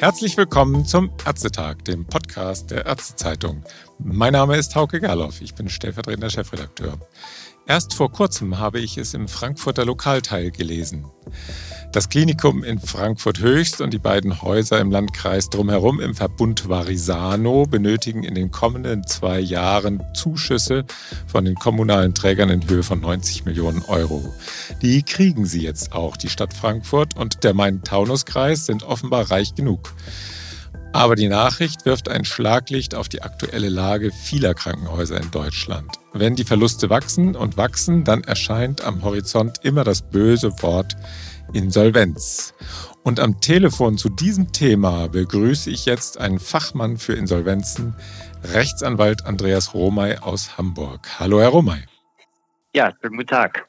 Herzlich willkommen zum Ärztetag, dem Podcast der Ärztezeitung. Mein Name ist Hauke Gerloff, ich bin stellvertretender Chefredakteur. Erst vor kurzem habe ich es im Frankfurter Lokalteil gelesen. Das Klinikum in Frankfurt Höchst und die beiden Häuser im Landkreis drumherum im Verbund Varisano benötigen in den kommenden zwei Jahren Zuschüsse von den kommunalen Trägern in Höhe von 90 Millionen Euro. Die kriegen sie jetzt auch. Die Stadt Frankfurt und der Main-Taunus-Kreis sind offenbar reich genug. Aber die Nachricht wirft ein Schlaglicht auf die aktuelle Lage vieler Krankenhäuser in Deutschland. Wenn die Verluste wachsen und wachsen, dann erscheint am Horizont immer das böse Wort Insolvenz. Und am Telefon zu diesem Thema begrüße ich jetzt einen Fachmann für Insolvenzen, Rechtsanwalt Andreas Romay aus Hamburg. Hallo, Herr Romay. Ja, guten Tag.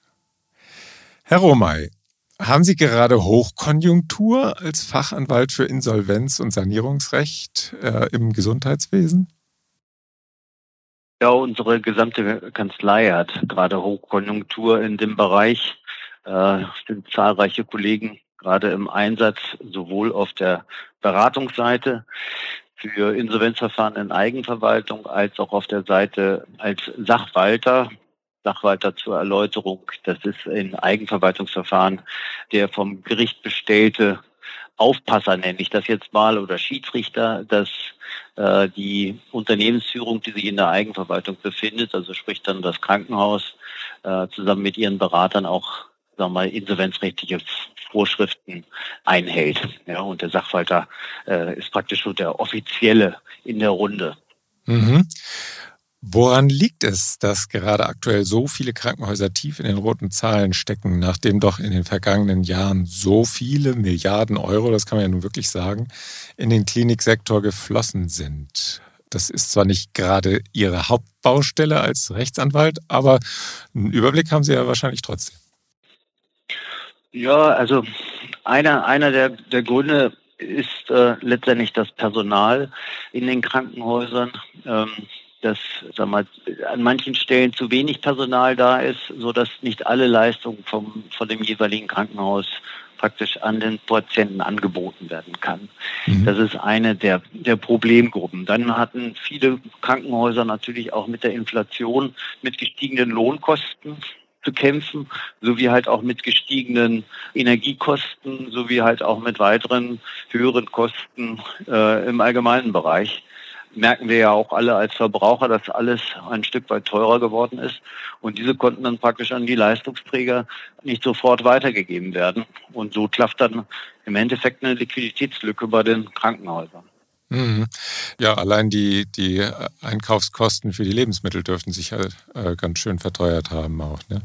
Herr Romay, haben Sie gerade Hochkonjunktur als Fachanwalt für Insolvenz und Sanierungsrecht äh, im Gesundheitswesen? Ja, unsere gesamte Kanzlei hat gerade Hochkonjunktur in dem Bereich. Äh, sind zahlreiche Kollegen gerade im Einsatz, sowohl auf der Beratungsseite für Insolvenzverfahren in Eigenverwaltung als auch auf der Seite als Sachwalter. Sachwalter zur Erläuterung. Das ist ein Eigenverwaltungsverfahren, der vom Gericht bestellte Aufpasser nenne ich das jetzt mal oder Schiedsrichter, dass äh, die Unternehmensführung, die sich in der Eigenverwaltung befindet, also sprich dann das Krankenhaus, äh, zusammen mit ihren Beratern auch sagen wir mal, insolvenzrechtliche Vorschriften einhält. Ja, und der Sachwalter äh, ist praktisch so der Offizielle in der Runde. Mhm. Woran liegt es, dass gerade aktuell so viele Krankenhäuser tief in den roten Zahlen stecken, nachdem doch in den vergangenen Jahren so viele Milliarden Euro, das kann man ja nun wirklich sagen, in den Kliniksektor geflossen sind? Das ist zwar nicht gerade Ihre Hauptbaustelle als Rechtsanwalt, aber einen Überblick haben Sie ja wahrscheinlich trotzdem. Ja, also einer, einer der, der Gründe ist äh, letztendlich das Personal in den Krankenhäusern. Ähm, dass sag mal, an manchen Stellen zu wenig Personal da ist, so dass nicht alle Leistungen vom, von dem jeweiligen Krankenhaus praktisch an den Patienten angeboten werden kann. Mhm. Das ist eine der, der Problemgruppen. Dann hatten viele Krankenhäuser natürlich auch mit der Inflation, mit gestiegenen Lohnkosten zu kämpfen, sowie halt auch mit gestiegenen Energiekosten, sowie halt auch mit weiteren höheren Kosten äh, im allgemeinen Bereich. Merken wir ja auch alle als Verbraucher, dass alles ein Stück weit teurer geworden ist. Und diese konnten dann praktisch an die Leistungsträger nicht sofort weitergegeben werden. Und so klafft dann im Endeffekt eine Liquiditätslücke bei den Krankenhäusern. Mhm. Ja, allein die, die Einkaufskosten für die Lebensmittel dürften sich ja äh, ganz schön verteuert haben auch. Ne?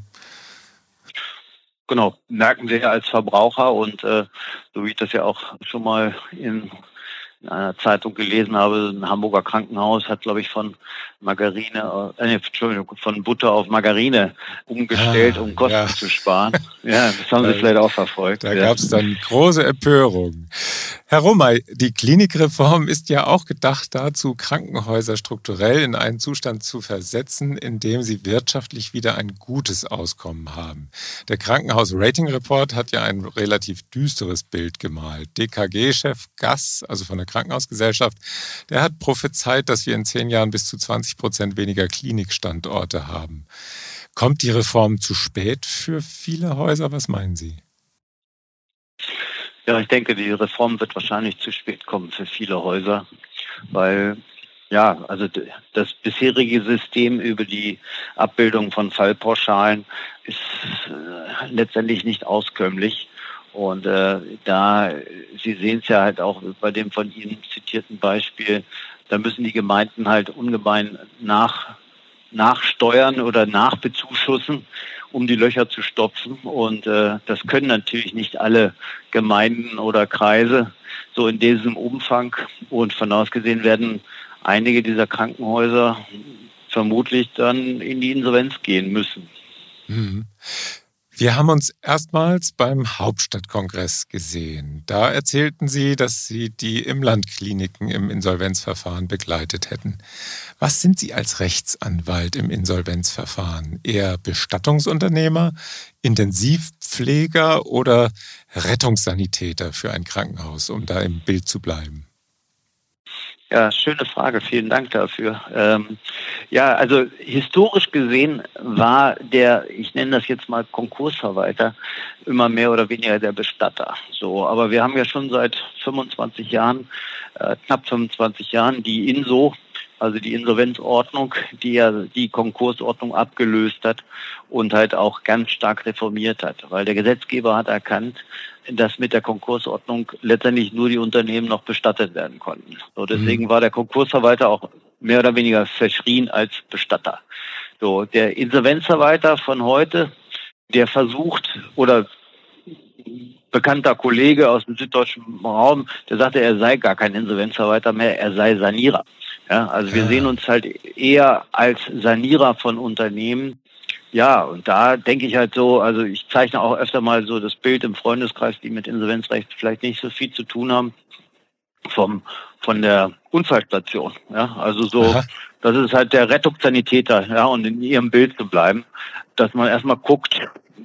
Genau, merken wir ja als Verbraucher und äh, so wie ich das ja auch schon mal in in einer Zeitung gelesen habe, ein Hamburger Krankenhaus hat, glaube ich, von Margarine, äh, Entschuldigung, von Butter auf Margarine umgestellt, ah, um Kosten ja. zu sparen. Ja, das haben Sie vielleicht auch verfolgt. Da ja. gab es dann große Empörung. Herr Romay, die Klinikreform ist ja auch gedacht dazu, Krankenhäuser strukturell in einen Zustand zu versetzen, in dem sie wirtschaftlich wieder ein gutes Auskommen haben. Der Krankenhaus-Rating-Report hat ja ein relativ düsteres Bild gemalt. DKG-Chef Gass, also von der Krankenhausgesellschaft, der hat prophezeit, dass wir in zehn Jahren bis zu 20 Prozent weniger Klinikstandorte haben. Kommt die Reform zu spät für viele Häuser? Was meinen Sie? Ja, ich denke, die Reform wird wahrscheinlich zu spät kommen für viele Häuser, weil ja, also das bisherige System über die Abbildung von Fallpauschalen ist äh, letztendlich nicht auskömmlich. Und äh, da, Sie sehen es ja halt auch bei dem von Ihnen zitierten Beispiel, da müssen die Gemeinden halt ungemein nach, nachsteuern oder nachbezuschussen, um die Löcher zu stopfen. Und äh, das können natürlich nicht alle Gemeinden oder Kreise so in diesem Umfang. Und von aus gesehen werden einige dieser Krankenhäuser vermutlich dann in die Insolvenz gehen müssen. Mhm. Wir haben uns erstmals beim Hauptstadtkongress gesehen. Da erzählten Sie, dass Sie die Imlandkliniken im Insolvenzverfahren begleitet hätten. Was sind Sie als Rechtsanwalt im Insolvenzverfahren? Eher Bestattungsunternehmer, Intensivpfleger oder Rettungssanitäter für ein Krankenhaus, um da im Bild zu bleiben? Ja, schöne Frage. Vielen Dank dafür. Ähm, ja, also historisch gesehen war der, ich nenne das jetzt mal Konkursverwalter, immer mehr oder weniger der Bestatter. So, aber wir haben ja schon seit 25 Jahren, äh, knapp 25 Jahren, die INSO, also die Insolvenzordnung, die ja die Konkursordnung abgelöst hat und halt auch ganz stark reformiert hat, weil der Gesetzgeber hat erkannt, dass mit der Konkursordnung letztendlich nur die Unternehmen noch bestattet werden konnten. So, deswegen mhm. war der Konkursverwalter auch mehr oder weniger verschrien als Bestatter. So, der Insolvenzverwalter von heute, der versucht oder bekannter Kollege aus dem süddeutschen Raum, der sagte, er sei gar kein Insolvenzverwalter mehr, er sei Sanierer. Ja, also wir ja. sehen uns halt eher als Sanierer von Unternehmen. Ja, und da denke ich halt so, also ich zeichne auch öfter mal so das Bild im Freundeskreis, die mit Insolvenzrecht vielleicht nicht so viel zu tun haben, vom, von der Unfallstation. Ja, also so, Aha. das ist halt der Rettungssanitäter, ja, und in ihrem Bild zu bleiben, dass man erstmal guckt,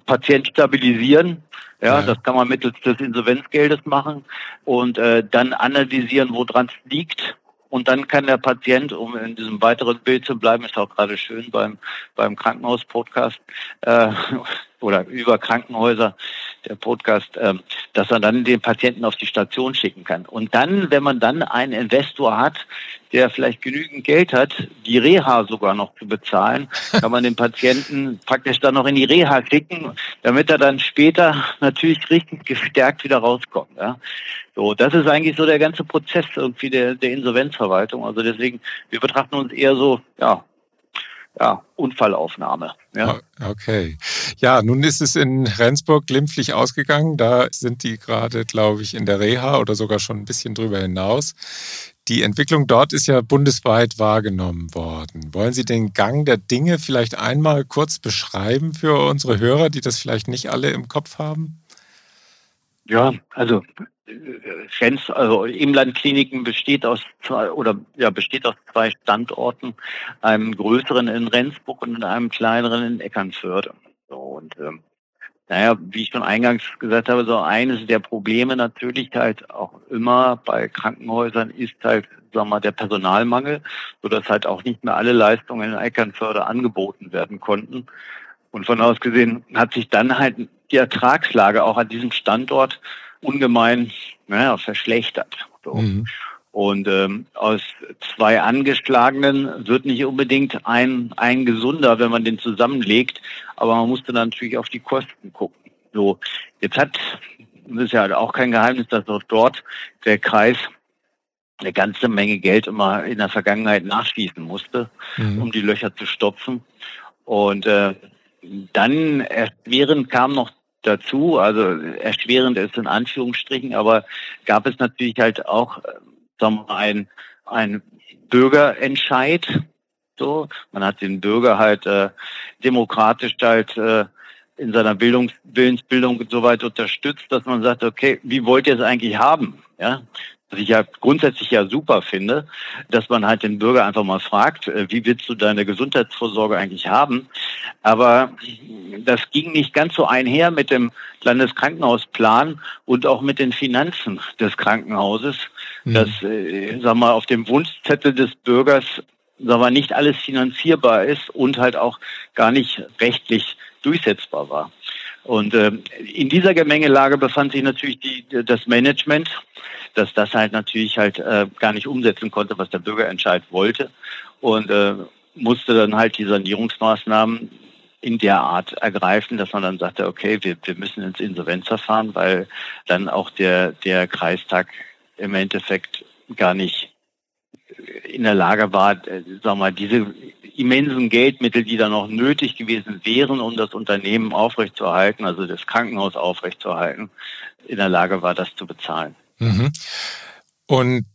Patient stabilisieren, ja, ja, das kann man mittels des Insolvenzgeldes machen und äh, dann analysieren, woran es liegt und dann kann der Patient, um in diesem weiteren Bild zu bleiben, ist auch gerade schön beim, beim Krankenhaus-Podcast äh, oder über Krankenhäuser, der Podcast, äh, dass er dann den Patienten auf die Station schicken kann. Und dann, wenn man dann einen Investor hat, der vielleicht genügend Geld hat, die Reha sogar noch zu bezahlen, kann man den Patienten praktisch dann noch in die Reha schicken, damit er dann später natürlich richtig gestärkt wieder rauskommt. Ja. So, das ist eigentlich so der ganze Prozess irgendwie der, der Insolvenzverwaltung. Also deswegen, wir betrachten uns eher so, ja, ja, Unfallaufnahme. Ja. Okay. Ja, nun ist es in Rendsburg glimpflich ausgegangen. Da sind die gerade, glaube ich, in der Reha oder sogar schon ein bisschen drüber hinaus. Die Entwicklung dort ist ja bundesweit wahrgenommen worden. Wollen Sie den Gang der Dinge vielleicht einmal kurz beschreiben für unsere Hörer, die das vielleicht nicht alle im Kopf haben? Ja, also Fans, also Imlandkliniken besteht aus zwei oder ja besteht aus zwei Standorten, einem größeren in Rendsburg und einem kleineren in Eckernförde. So, und ähm, naja, wie ich schon eingangs gesagt habe, so eines der Probleme natürlich halt auch immer bei Krankenhäusern ist halt, sagen wir mal, der Personalmangel, so dass halt auch nicht mehr alle Leistungen in Eckernförde angeboten werden konnten. Und von aus gesehen hat sich dann halt die Ertragslage auch an diesem Standort ungemein naja, verschlechtert. So. Mhm. Und ähm, aus zwei Angeschlagenen wird nicht unbedingt ein, ein gesunder, wenn man den zusammenlegt, aber man musste dann natürlich auf die Kosten gucken. So, jetzt hat, das ist ja auch kein Geheimnis, dass auch dort der Kreis eine ganze Menge Geld immer in der Vergangenheit nachschießen musste, mhm. um die Löcher zu stopfen. Und äh, dann erschwerend kam noch dazu, also erschwerend ist in Anführungsstrichen, aber gab es natürlich halt auch äh, sagen wir ein, ein Bürgerentscheid. So, man hat den Bürger halt äh, demokratisch halt äh, in seiner Bildungs Willensbildung so weit unterstützt, dass man sagt, okay, wie wollt ihr es eigentlich haben? Ja, was ich ja grundsätzlich ja super finde, dass man halt den Bürger einfach mal fragt, äh, wie willst du deine Gesundheitsvorsorge eigentlich haben? Aber das ging nicht ganz so einher mit dem Landeskrankenhausplan und auch mit den Finanzen des Krankenhauses, mhm. dass, äh, sag mal, auf dem Wunschzettel des Bürgers, sag mal, nicht alles finanzierbar ist und halt auch gar nicht rechtlich durchsetzbar war. Und äh, in dieser Gemengelage befand sich natürlich die, das Management, dass das halt natürlich halt äh, gar nicht umsetzen konnte, was der Bürgerentscheid wollte. Und äh, musste dann halt die Sanierungsmaßnahmen in der Art ergreifen, dass man dann sagte, okay, wir, wir müssen ins Insolvenzverfahren, weil dann auch der, der Kreistag im Endeffekt gar nicht in der Lage war, äh, wir mal, diese immensen Geldmittel, die da noch nötig gewesen wären, um das Unternehmen aufrechtzuerhalten, also das Krankenhaus aufrechtzuerhalten, in der Lage war, das zu bezahlen. Mhm. Und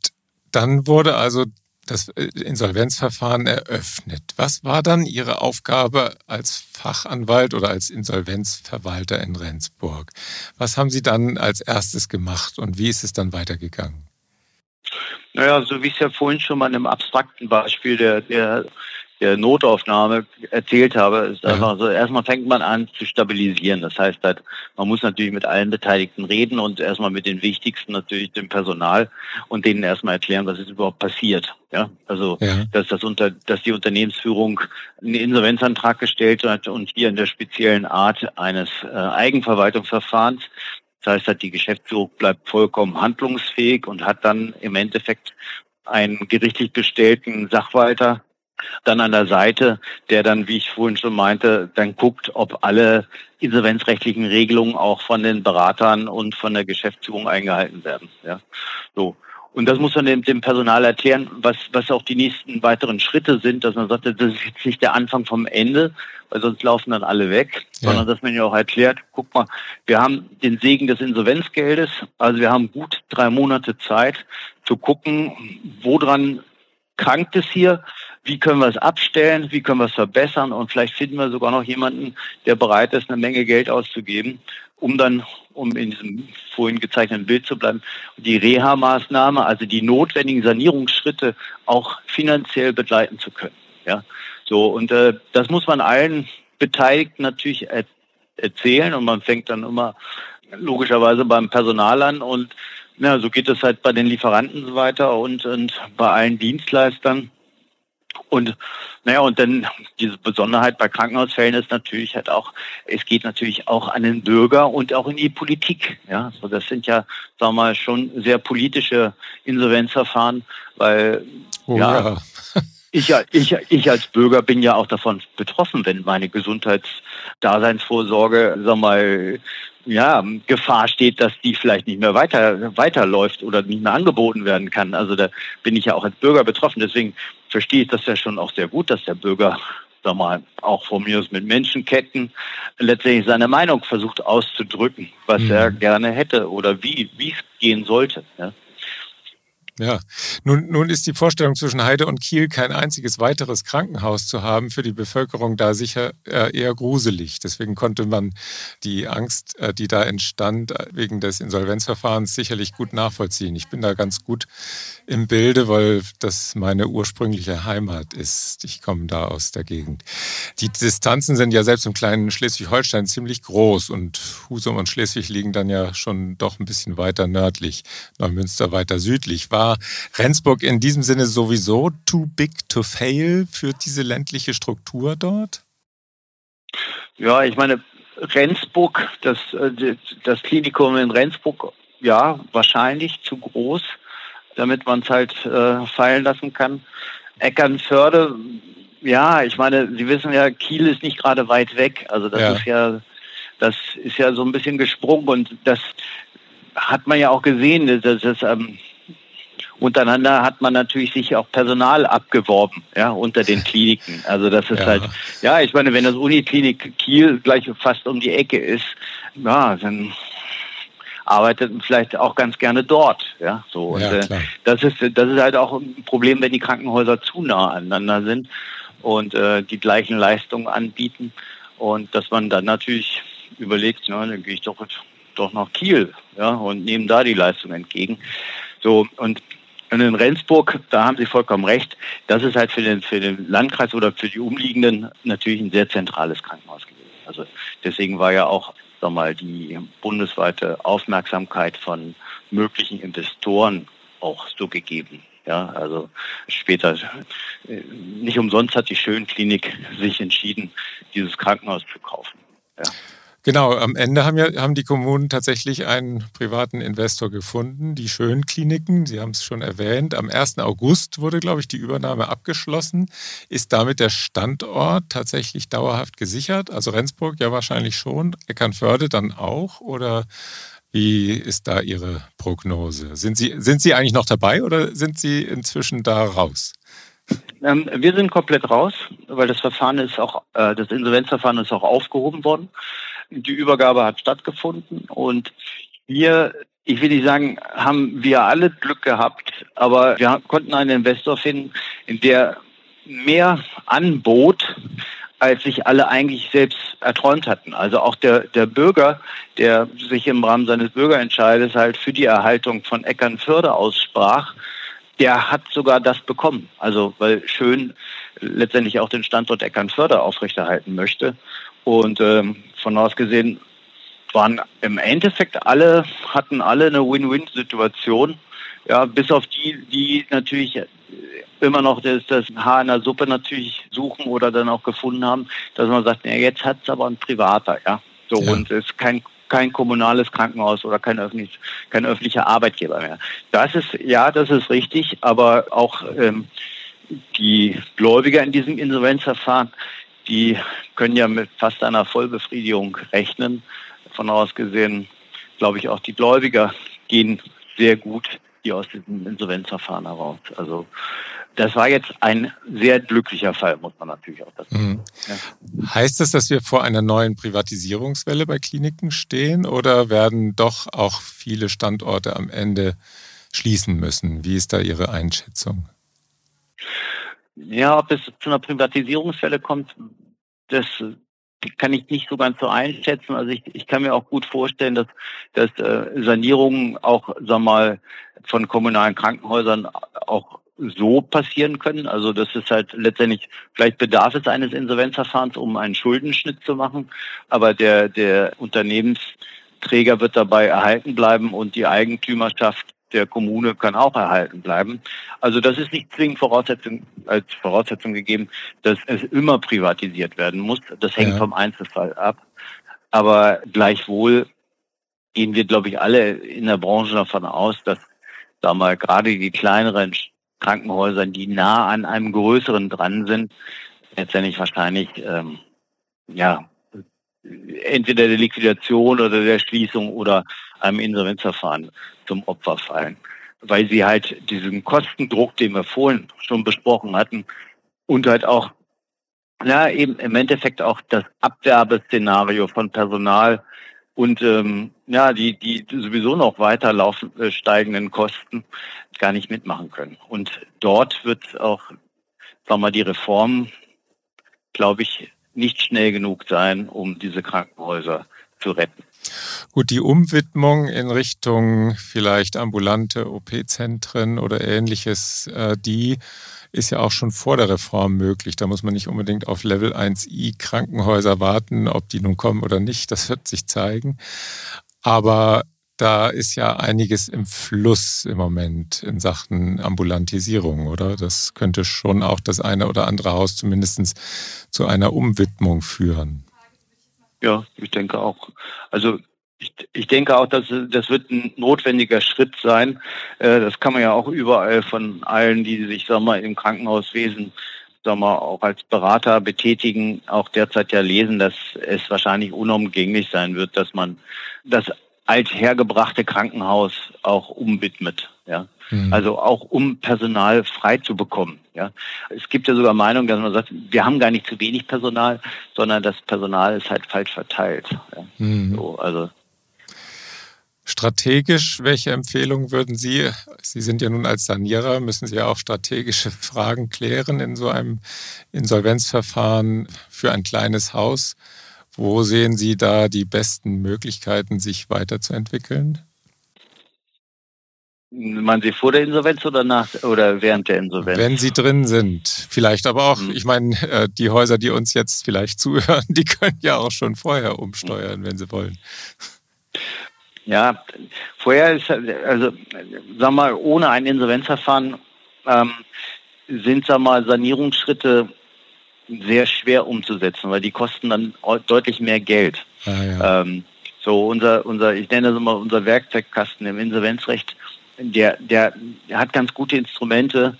dann wurde also das äh, Insolvenzverfahren eröffnet. Was war dann Ihre Aufgabe als Fachanwalt oder als Insolvenzverwalter in Rendsburg? Was haben Sie dann als erstes gemacht und wie ist es dann weitergegangen? Naja, so wie ich es ja vorhin schon mal in einem abstrakten Beispiel der, der der Notaufnahme erzählt habe, ist einfach so, erstmal fängt man an zu stabilisieren. Das heißt halt, man muss natürlich mit allen Beteiligten reden und erstmal mit den wichtigsten natürlich dem Personal und denen erstmal erklären, was ist überhaupt passiert. Ja, also, ja. dass das unter, dass die Unternehmensführung einen Insolvenzantrag gestellt hat und hier in der speziellen Art eines äh, Eigenverwaltungsverfahrens das heißt, die Geschäftsführung bleibt vollkommen handlungsfähig und hat dann im Endeffekt einen gerichtlich bestellten Sachwalter dann an der Seite, der dann, wie ich vorhin schon meinte, dann guckt, ob alle insolvenzrechtlichen Regelungen auch von den Beratern und von der Geschäftsführung eingehalten werden. Ja, so. Und das muss man dem, dem Personal erklären, was, was auch die nächsten weiteren Schritte sind, dass man sagt, das ist jetzt nicht der Anfang vom Ende, weil sonst laufen dann alle weg, ja. sondern dass man ja auch erklärt, guck mal, wir haben den Segen des Insolvenzgeldes, also wir haben gut drei Monate Zeit zu gucken, woran krankt es hier, wie können wir es abstellen, wie können wir es verbessern? Und vielleicht finden wir sogar noch jemanden, der bereit ist, eine Menge Geld auszugeben, um dann, um in diesem vorhin gezeichneten Bild zu bleiben, die Reha-Maßnahme, also die notwendigen Sanierungsschritte auch finanziell begleiten zu können. Ja, so und äh, das muss man allen Beteiligten natürlich er erzählen. Und man fängt dann immer logischerweise beim Personal an. Und ja, so geht es halt bei den Lieferanten weiter und, und bei allen Dienstleistern. Und naja, und dann diese Besonderheit bei Krankenhausfällen ist natürlich halt auch, es geht natürlich auch an den Bürger und auch in die Politik. Ja, so das sind ja, sagen wir mal, schon sehr politische Insolvenzverfahren, weil oh, ja, ja. Ich, ich, ich als Bürger bin ja auch davon betroffen, wenn meine Gesundheitsdaseinsvorsorge, sag mal, ja, Gefahr steht, dass die vielleicht nicht mehr weiter, weiterläuft oder nicht mehr angeboten werden kann. Also da bin ich ja auch als Bürger betroffen. Deswegen verstehe ich das ja schon auch sehr gut, dass der Bürger, sag mal, auch von mir aus mit Menschenketten letztendlich seine Meinung versucht auszudrücken, was mhm. er gerne hätte oder wie, wie es gehen sollte. Ja. Ja, nun, nun ist die Vorstellung zwischen Heide und Kiel kein einziges weiteres Krankenhaus zu haben für die Bevölkerung da sicher äh, eher gruselig. Deswegen konnte man die Angst, äh, die da entstand äh, wegen des Insolvenzverfahrens, sicherlich gut nachvollziehen. Ich bin da ganz gut im Bilde, weil das meine ursprüngliche Heimat ist. Ich komme da aus der Gegend. Die Distanzen sind ja selbst im kleinen Schleswig-Holstein ziemlich groß und Husum und Schleswig liegen dann ja schon doch ein bisschen weiter nördlich, Neumünster weiter südlich. War Rendsburg in diesem Sinne sowieso too big to fail für diese ländliche Struktur dort? Ja, ich meine, Rendsburg, das, äh, das Klinikum in Rendsburg, ja, wahrscheinlich zu groß damit man es halt äh, fallen lassen kann. Eckernförde, ja, ich meine, Sie wissen ja, Kiel ist nicht gerade weit weg. Also das ja. ist ja, das ist ja so ein bisschen gesprungen und das hat man ja auch gesehen. Das ist, ähm, untereinander hat man natürlich sich auch Personal abgeworben, ja, unter den Kliniken. Also das ist ja. halt, ja, ich meine, wenn das Uniklinik Kiel gleich fast um die Ecke ist, ja, dann arbeiteten vielleicht auch ganz gerne dort. Ja, so. Und, ja, äh, das ist das ist halt auch ein Problem, wenn die Krankenhäuser zu nah aneinander sind und äh, die gleichen Leistungen anbieten und dass man dann natürlich überlegt, na, dann gehe ich doch doch nach Kiel, ja, und nehme da die Leistung entgegen. So und und in Rendsburg, da haben Sie vollkommen recht, das ist halt für den, für den Landkreis oder für die Umliegenden natürlich ein sehr zentrales Krankenhaus gewesen. Also deswegen war ja auch sag mal, die bundesweite Aufmerksamkeit von möglichen Investoren auch so gegeben. Ja, also später, äh, nicht umsonst hat die Schönklinik sich entschieden, dieses Krankenhaus zu kaufen. Ja. Genau, am Ende haben, ja, haben die Kommunen tatsächlich einen privaten Investor gefunden, die Schönkliniken. Sie haben es schon erwähnt. Am 1. August wurde, glaube ich, die Übernahme abgeschlossen. Ist damit der Standort tatsächlich dauerhaft gesichert? Also Rendsburg ja wahrscheinlich schon, Eckernförde dann auch? Oder wie ist da Ihre Prognose? Sind Sie, sind Sie eigentlich noch dabei oder sind Sie inzwischen da raus? Ähm, wir sind komplett raus, weil das Verfahren ist auch, äh, das Insolvenzverfahren ist auch aufgehoben worden. Die Übergabe hat stattgefunden und wir ich will nicht sagen, haben wir alle Glück gehabt, aber wir konnten einen Investor finden, in der mehr anbot, als sich alle eigentlich selbst erträumt hatten. Also auch der, der Bürger, der sich im Rahmen seines Bürgerentscheides halt für die Erhaltung von Eckernförde aussprach, der hat sogar das bekommen. Also weil Schön letztendlich auch den Standort Eckernförde aufrechterhalten möchte. Und ähm, von aus gesehen waren im Endeffekt alle, hatten alle eine Win-Win-Situation. Ja, bis auf die, die natürlich immer noch das, das Haar in der Suppe natürlich suchen oder dann auch gefunden haben, dass man sagt, ja, jetzt hat es aber ein Privater, ja. So, ja. und es ist kein kein kommunales Krankenhaus oder kein, öffentlich, kein öffentlicher Arbeitgeber mehr. Das ist, ja, das ist richtig, aber auch ähm, die Gläubiger in diesem Insolvenzverfahren, die können ja mit fast einer Vollbefriedigung rechnen. Von aus gesehen, glaube ich, auch die Gläubiger gehen sehr gut hier aus diesem Insolvenzverfahren heraus. Also das war jetzt ein sehr glücklicher Fall, muss man natürlich auch dazu sagen. Mhm. Ja. Heißt das, dass wir vor einer neuen Privatisierungswelle bei Kliniken stehen oder werden doch auch viele Standorte am Ende schließen müssen? Wie ist da Ihre Einschätzung? Ja, ob es zu einer Privatisierungswelle kommt, das kann ich nicht so ganz so einschätzen. Also ich, ich kann mir auch gut vorstellen, dass, dass äh, Sanierungen auch, sag mal, von kommunalen Krankenhäusern auch so passieren können. Also das ist halt letztendlich, vielleicht bedarf es eines Insolvenzverfahrens, um einen Schuldenschnitt zu machen, aber der, der Unternehmensträger wird dabei erhalten bleiben und die Eigentümerschaft der Kommune kann auch erhalten bleiben. Also das ist nicht zwingend Voraussetzung, als Voraussetzung gegeben, dass es immer privatisiert werden muss. Das hängt ja. vom Einzelfall ab. Aber gleichwohl gehen wir, glaube ich, alle in der Branche davon aus, dass da mal gerade die kleineren Krankenhäusern, die nah an einem größeren dran sind, letztendlich wahrscheinlich ähm, ja entweder der Liquidation oder der Schließung oder einem Insolvenzverfahren zum Opfer fallen, weil sie halt diesen Kostendruck, den wir vorhin schon besprochen hatten, und halt auch ja eben im Endeffekt auch das Abwerbeszenario von Personal und ähm, ja, die, die sowieso noch weiter laufen, äh, steigenden Kosten gar nicht mitmachen können. Und dort wird auch, sagen wir mal, die Reform, glaube ich, nicht schnell genug sein, um diese Krankenhäuser zu retten. Gut, die Umwidmung in Richtung vielleicht ambulante OP-Zentren oder ähnliches, äh, die ist ja auch schon vor der Reform möglich. Da muss man nicht unbedingt auf Level 1i Krankenhäuser warten, ob die nun kommen oder nicht. Das wird sich zeigen. Aber da ist ja einiges im Fluss im Moment in Sachen Ambulantisierung, oder? Das könnte schon auch das eine oder andere Haus zumindest zu einer Umwidmung führen. Ja, ich denke auch. Also ich, ich denke auch, dass das wird ein notwendiger Schritt sein. Äh, das kann man ja auch überall von allen, die sich, sag mal, im Krankenhauswesen sag mal, auch als Berater betätigen, auch derzeit ja lesen, dass es wahrscheinlich unumgänglich sein wird, dass man das althergebrachte Krankenhaus auch umwidmet. Ja, mhm. also auch um Personal frei zu bekommen. Ja, es gibt ja sogar Meinungen, dass man sagt, wir haben gar nicht zu wenig Personal, sondern das Personal ist halt falsch verteilt. Ja? Mhm. So, also Strategisch, welche Empfehlungen würden Sie, Sie sind ja nun als Sanierer, müssen Sie ja auch strategische Fragen klären in so einem Insolvenzverfahren für ein kleines Haus. Wo sehen Sie da die besten Möglichkeiten, sich weiterzuentwickeln? Meinen Sie vor der Insolvenz oder nach oder während der Insolvenz? Wenn Sie drin sind, vielleicht aber auch, hm. ich meine, äh, die Häuser, die uns jetzt vielleicht zuhören, die können ja auch schon vorher umsteuern, wenn sie wollen. Ja, vorher ist, also, sag mal, ohne ein Insolvenzverfahren ähm, sind, sag mal, Sanierungsschritte sehr schwer umzusetzen, weil die kosten dann deutlich mehr Geld. Ah, ja. ähm, so unser, unser, ich nenne das immer unser Werkzeugkasten im Insolvenzrecht, der, der, hat ganz gute Instrumente,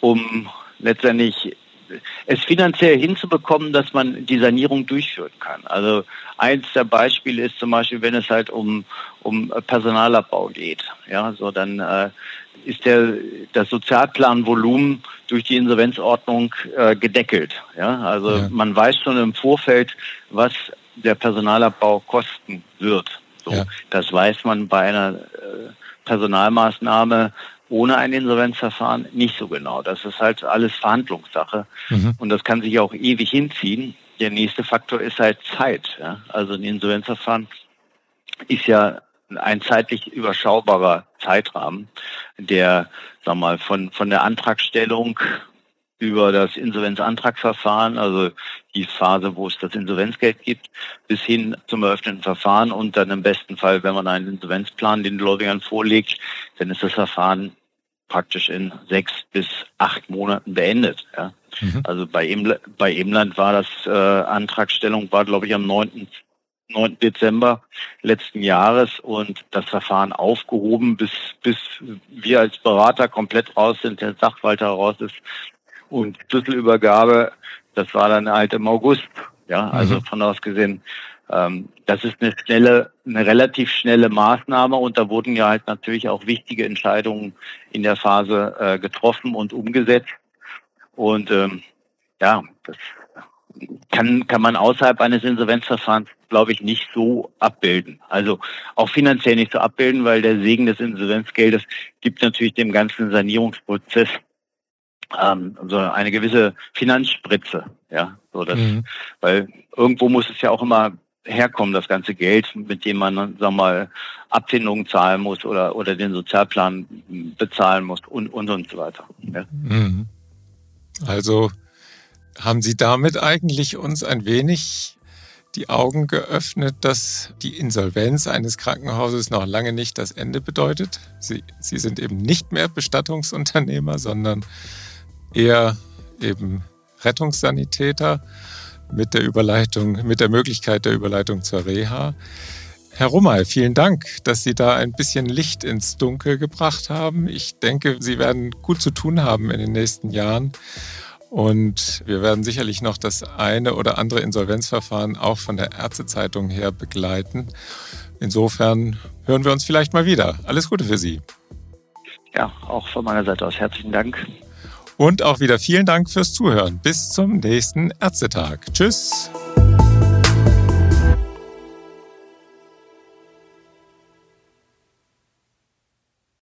um letztendlich es finanziell hinzubekommen, dass man die Sanierung durchführen kann. Also eins der Beispiele ist zum Beispiel, wenn es halt um, um Personalabbau geht. Ja, so dann äh, ist der, das Sozialplanvolumen durch die Insolvenzordnung äh, gedeckelt. Ja, also ja. man weiß schon im Vorfeld, was der Personalabbau kosten wird. So, ja. Das weiß man bei einer äh, Personalmaßnahme ohne ein Insolvenzverfahren nicht so genau. Das ist halt alles Verhandlungssache mhm. und das kann sich auch ewig hinziehen. Der nächste Faktor ist halt Zeit. Ja? Also ein Insolvenzverfahren ist ja ein zeitlich überschaubarer Zeitrahmen, der, sag mal, von, von der Antragstellung über das Insolvenzantragsverfahren, also die Phase, wo es das Insolvenzgeld gibt, bis hin zum eröffneten Verfahren und dann im besten Fall, wenn man einen Insolvenzplan den Gläubigern vorlegt, dann ist das Verfahren praktisch in sechs bis acht Monaten beendet. Ja. Mhm. Also bei, Eml bei Emland war das äh, Antragstellung, war glaube ich am 9. 9. Dezember letzten Jahres und das Verfahren aufgehoben, bis, bis wir als Berater komplett raus sind, der Sachwalter raus ist und Schlüsselübergabe, das war dann halt im August. Ja, also mhm. von aus gesehen, ähm, das ist eine schnelle, eine relativ schnelle Maßnahme und da wurden ja halt natürlich auch wichtige Entscheidungen in der Phase äh, getroffen und umgesetzt. Und ähm, ja, das kann, kann man außerhalb eines Insolvenzverfahrens, glaube ich, nicht so abbilden. Also auch finanziell nicht so abbilden, weil der Segen des Insolvenzgeldes gibt natürlich dem ganzen Sanierungsprozess ähm, so eine gewisse Finanzspritze, ja, so das, mhm. weil irgendwo muss es ja auch immer herkommen, das ganze Geld, mit dem man, wir mal, Abfindungen zahlen muss oder, oder den Sozialplan bezahlen muss und, und, und so weiter. Ja. Mhm. Also haben Sie damit eigentlich uns ein wenig die Augen geöffnet, dass die Insolvenz eines Krankenhauses noch lange nicht das Ende bedeutet. Sie, Sie sind eben nicht mehr Bestattungsunternehmer, sondern eher eben Rettungssanitäter mit der Überleitung, mit der Möglichkeit der Überleitung zur Reha. Herr Rummel, vielen Dank, dass Sie da ein bisschen Licht ins Dunkel gebracht haben. Ich denke, Sie werden gut zu tun haben in den nächsten Jahren. Und wir werden sicherlich noch das eine oder andere Insolvenzverfahren auch von der Ärztezeitung her begleiten. Insofern hören wir uns vielleicht mal wieder. Alles Gute für Sie. Ja, auch von meiner Seite aus herzlichen Dank. Und auch wieder vielen Dank fürs Zuhören. Bis zum nächsten Ärztetag. Tschüss.